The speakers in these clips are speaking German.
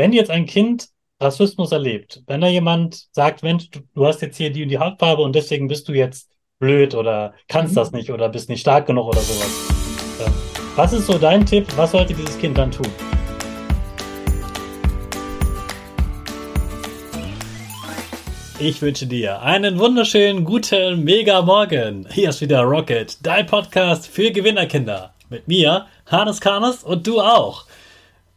Wenn jetzt ein Kind Rassismus erlebt, wenn da jemand sagt, Mensch, du, du hast jetzt hier die und die Hautfarbe und deswegen bist du jetzt blöd oder kannst mhm. das nicht oder bist nicht stark genug oder sowas. Was ist so dein Tipp? Was sollte dieses Kind dann tun? Ich wünsche dir einen wunderschönen guten Mega Morgen. Hier ist wieder Rocket, dein Podcast für Gewinnerkinder. Mit mir, Hannes Karnes und du auch.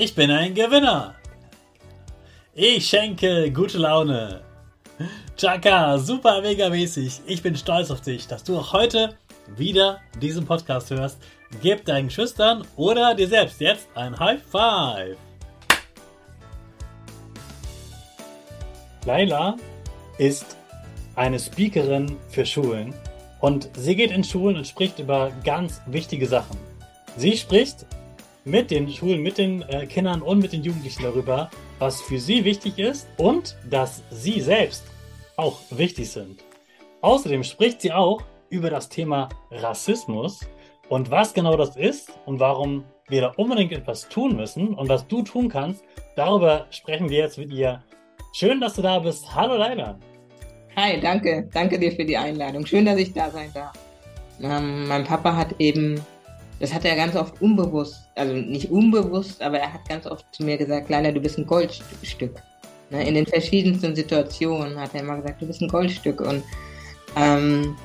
Ich bin ein Gewinner. Ich schenke gute Laune. Chaka, super mega mäßig. Ich bin stolz auf dich, dass du auch heute wieder diesen Podcast hörst. Gib deinen Schüchtern oder dir selbst jetzt ein High Five. Laila ist eine Speakerin für Schulen und sie geht in Schulen und spricht über ganz wichtige Sachen. Sie spricht mit den Schulen, mit den äh, Kindern und mit den Jugendlichen darüber, was für sie wichtig ist und dass sie selbst auch wichtig sind. Außerdem spricht sie auch über das Thema Rassismus und was genau das ist und warum wir da unbedingt etwas tun müssen und was du tun kannst. Darüber sprechen wir jetzt mit ihr. Schön, dass du da bist. Hallo Leila. Hi, danke. Danke dir für die Einladung. Schön, dass ich da sein darf. Ähm, mein Papa hat eben, das hat er ganz oft unbewusst, also nicht unbewusst, aber er hat ganz oft zu mir gesagt, Leila, du bist ein Goldstück. Ne, in den verschiedensten Situationen hat er immer gesagt, du bist ein Goldstück. Und ähm,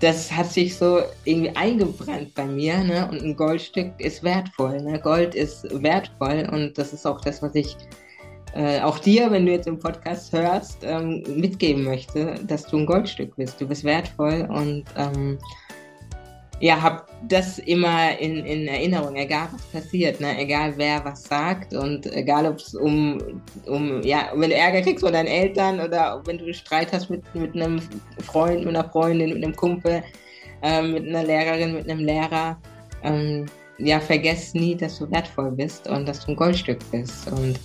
das hat sich so irgendwie eingebrannt bei mir. Ne? Und ein Goldstück ist wertvoll. Ne? Gold ist wertvoll und das ist auch das, was ich äh, auch dir, wenn du jetzt im Podcast hörst, ähm, mitgeben möchte, dass du ein Goldstück bist. Du bist wertvoll und ähm, ja, habe das immer in, in Erinnerung, egal was passiert, ne? egal wer was sagt und egal ob es um, um, ja, wenn du Ärger kriegst von deinen Eltern oder wenn du Streit hast mit, mit einem Freund, mit einer Freundin, mit einem Kumpel, äh, mit einer Lehrerin, mit einem Lehrer, ähm, ja, vergess nie, dass du wertvoll bist und dass du ein Goldstück bist und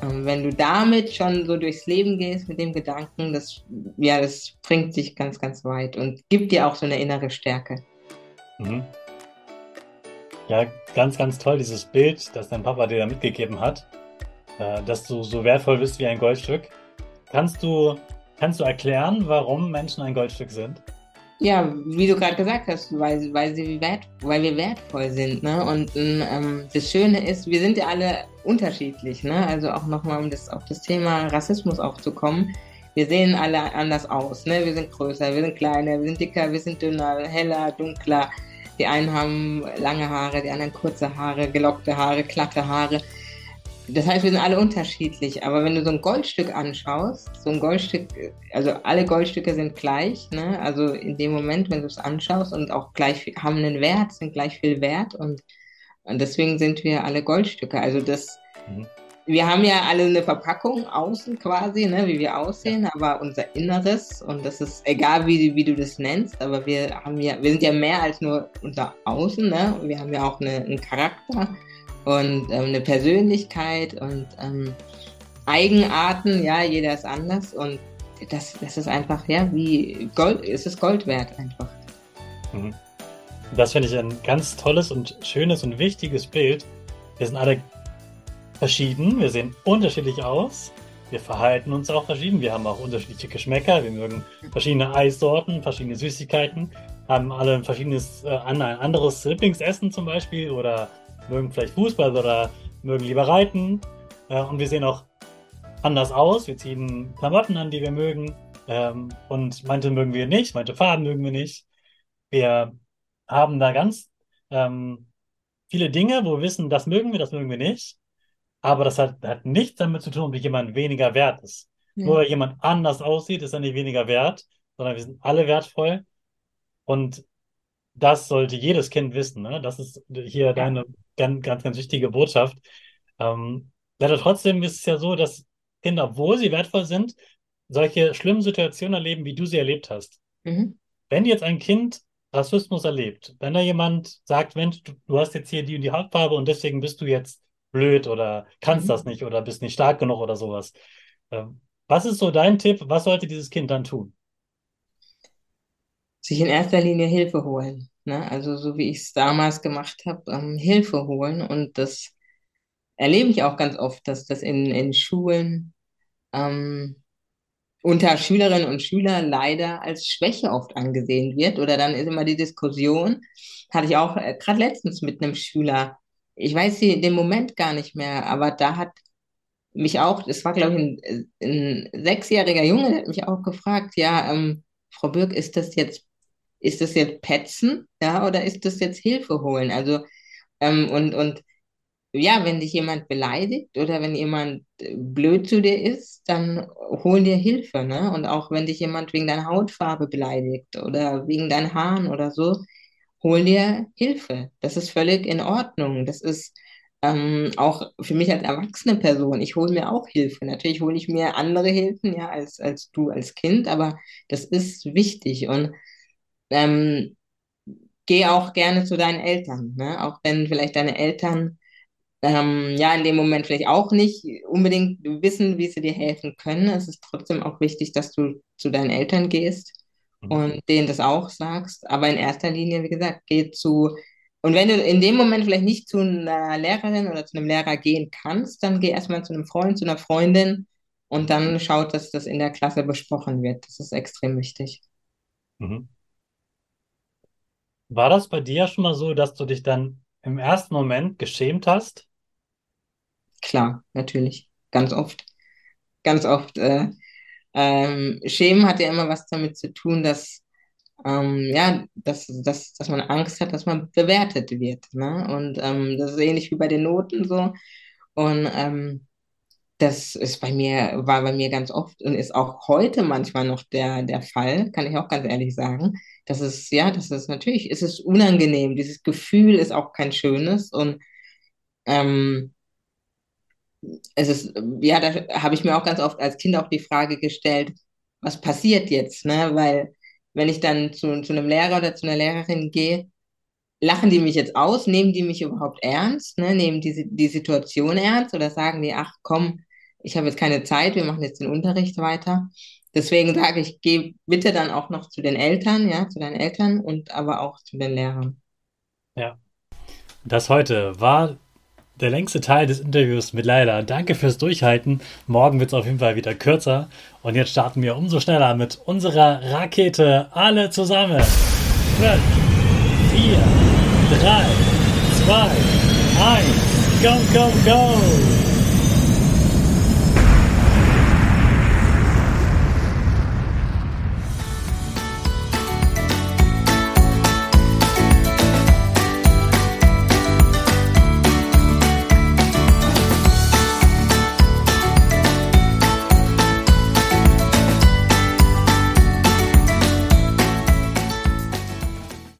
ähm, wenn du damit schon so durchs Leben gehst mit dem Gedanken, das, ja, das bringt dich ganz, ganz weit und gibt dir auch so eine innere Stärke. Mhm. Ja, ganz, ganz toll, dieses Bild, das dein Papa dir da mitgegeben hat, äh, dass du so wertvoll bist wie ein Goldstück. Kannst du, kannst du erklären, warum Menschen ein Goldstück sind? Ja, wie du gerade gesagt hast, weil, weil, sie wert, weil wir wertvoll sind. Ne? Und ähm, das Schöne ist, wir sind ja alle unterschiedlich. Ne? Also auch nochmal, um das, auf das Thema Rassismus aufzukommen. Wir sehen alle anders aus. Ne? Wir sind größer, wir sind kleiner, wir sind dicker, wir sind dünner, heller, dunkler. Die einen haben lange Haare, die anderen kurze Haare, gelockte Haare, glatte Haare. das heißt, wir sind alle unterschiedlich, aber wenn du so ein Goldstück anschaust, so ein Goldstück, also alle Goldstücke sind gleich, ne? Also in dem Moment, wenn du es anschaust und auch gleich haben einen Wert, sind gleich viel wert und, und deswegen sind wir alle Goldstücke. Also das, mhm. Wir haben ja alle eine Verpackung außen quasi, ne, wie wir aussehen, aber unser Inneres und das ist egal, wie, wie du das nennst, aber wir haben ja, wir sind ja mehr als nur unser Außen, ne? Wir haben ja auch eine, einen Charakter und ähm, eine Persönlichkeit und ähm, Eigenarten, ja, jeder ist anders und das, das ist einfach, ja, wie Gold, es ist Gold wert einfach. Mhm. Das finde ich ein ganz tolles und schönes und wichtiges Bild. Wir sind alle verschieden, wir sehen unterschiedlich aus, wir verhalten uns auch verschieden, wir haben auch unterschiedliche Geschmäcker, wir mögen verschiedene Eissorten, verschiedene Süßigkeiten, haben alle ein verschiedenes, äh, ein anderes Lieblingsessen zum Beispiel oder mögen vielleicht Fußball oder mögen lieber reiten. Äh, und wir sehen auch anders aus. Wir ziehen Klamotten an, die wir mögen. Ähm, und manche mögen wir nicht, manche Farben mögen wir nicht. Wir haben da ganz ähm, viele Dinge, wo wir wissen, das mögen wir, das mögen wir nicht. Aber das hat, hat nichts damit zu tun, ob jemand weniger wert ist. Ja. Nur weil jemand anders aussieht, ist er nicht weniger wert, sondern wir sind alle wertvoll. Und das sollte jedes Kind wissen. Ne? Das ist hier deine ganz, ganz, ganz wichtige Botschaft. Ähm, leider trotzdem ist es ja so, dass Kinder, obwohl sie wertvoll sind, solche schlimmen Situationen erleben, wie du sie erlebt hast. Mhm. Wenn jetzt ein Kind Rassismus erlebt, wenn da jemand sagt, Mensch, du, du, hast jetzt hier die und die Hautfarbe und deswegen bist du jetzt blöd oder kannst mhm. das nicht oder bist nicht stark genug oder sowas. Ähm, was ist so dein Tipp? Was sollte dieses Kind dann tun? sich in erster Linie Hilfe holen. Ne? Also so wie ich es damals gemacht habe, ähm, Hilfe holen. Und das erlebe ich auch ganz oft, dass das in, in Schulen ähm, unter Schülerinnen und Schülern leider als Schwäche oft angesehen wird. Oder dann ist immer die Diskussion, hatte ich auch äh, gerade letztens mit einem Schüler, ich weiß den Moment gar nicht mehr, aber da hat mich auch, das war glaube ich ein, ein sechsjähriger Junge, der hat mich auch gefragt, ja, ähm, Frau Birk, ist das jetzt ist das jetzt Petzen, ja, oder ist das jetzt Hilfe holen? Also, ähm, und, und ja, wenn dich jemand beleidigt oder wenn jemand äh, blöd zu dir ist, dann hol dir Hilfe, ne? Und auch wenn dich jemand wegen deiner Hautfarbe beleidigt oder wegen deinen Haaren oder so, hol dir Hilfe. Das ist völlig in Ordnung. Das ist ähm, auch für mich als erwachsene Person. Ich hole mir auch Hilfe. Natürlich hole ich mir andere Hilfen, ja, als, als du als Kind, aber das ist wichtig. Und ähm, geh auch gerne zu deinen Eltern, ne? Auch wenn vielleicht deine Eltern ähm, ja in dem Moment vielleicht auch nicht unbedingt wissen, wie sie dir helfen können. Es ist trotzdem auch wichtig, dass du zu deinen Eltern gehst mhm. und denen das auch sagst. Aber in erster Linie, wie gesagt, geh zu und wenn du in dem Moment vielleicht nicht zu einer Lehrerin oder zu einem Lehrer gehen kannst, dann geh erstmal zu einem Freund, zu einer Freundin und dann schaut, dass das in der Klasse besprochen wird. Das ist extrem wichtig. Mhm. War das bei dir schon mal so, dass du dich dann im ersten Moment geschämt hast? Klar, natürlich. Ganz oft. Ganz oft. Äh, ähm, Schämen hat ja immer was damit zu tun, dass, ähm, ja, dass, dass, dass man Angst hat, dass man bewertet wird. Ne? Und ähm, das ist ähnlich wie bei den Noten so. Und ähm, das ist bei mir, war bei mir ganz oft und ist auch heute manchmal noch der, der Fall, kann ich auch ganz ehrlich sagen. Das ist, ja, das ist natürlich, es ist unangenehm. Dieses Gefühl ist auch kein schönes und ähm, es ist, ja, da habe ich mir auch ganz oft als Kind auch die Frage gestellt, was passiert jetzt, ne? Weil wenn ich dann zu, zu einem Lehrer oder zu einer Lehrerin gehe, lachen die mich jetzt aus, nehmen die mich überhaupt ernst, ne? Nehmen die, die Situation ernst oder sagen die, ach komm, ich habe jetzt keine Zeit, wir machen jetzt den Unterricht weiter. Deswegen sage ich, geh bitte dann auch noch zu den Eltern, ja, zu deinen Eltern und aber auch zu den Lehrern. Ja. Das heute war der längste Teil des Interviews mit Leila. Danke fürs Durchhalten. Morgen wird es auf jeden Fall wieder kürzer. Und jetzt starten wir umso schneller mit unserer Rakete. Alle zusammen. 5, 4, 3, 2, 1. Go, go, go!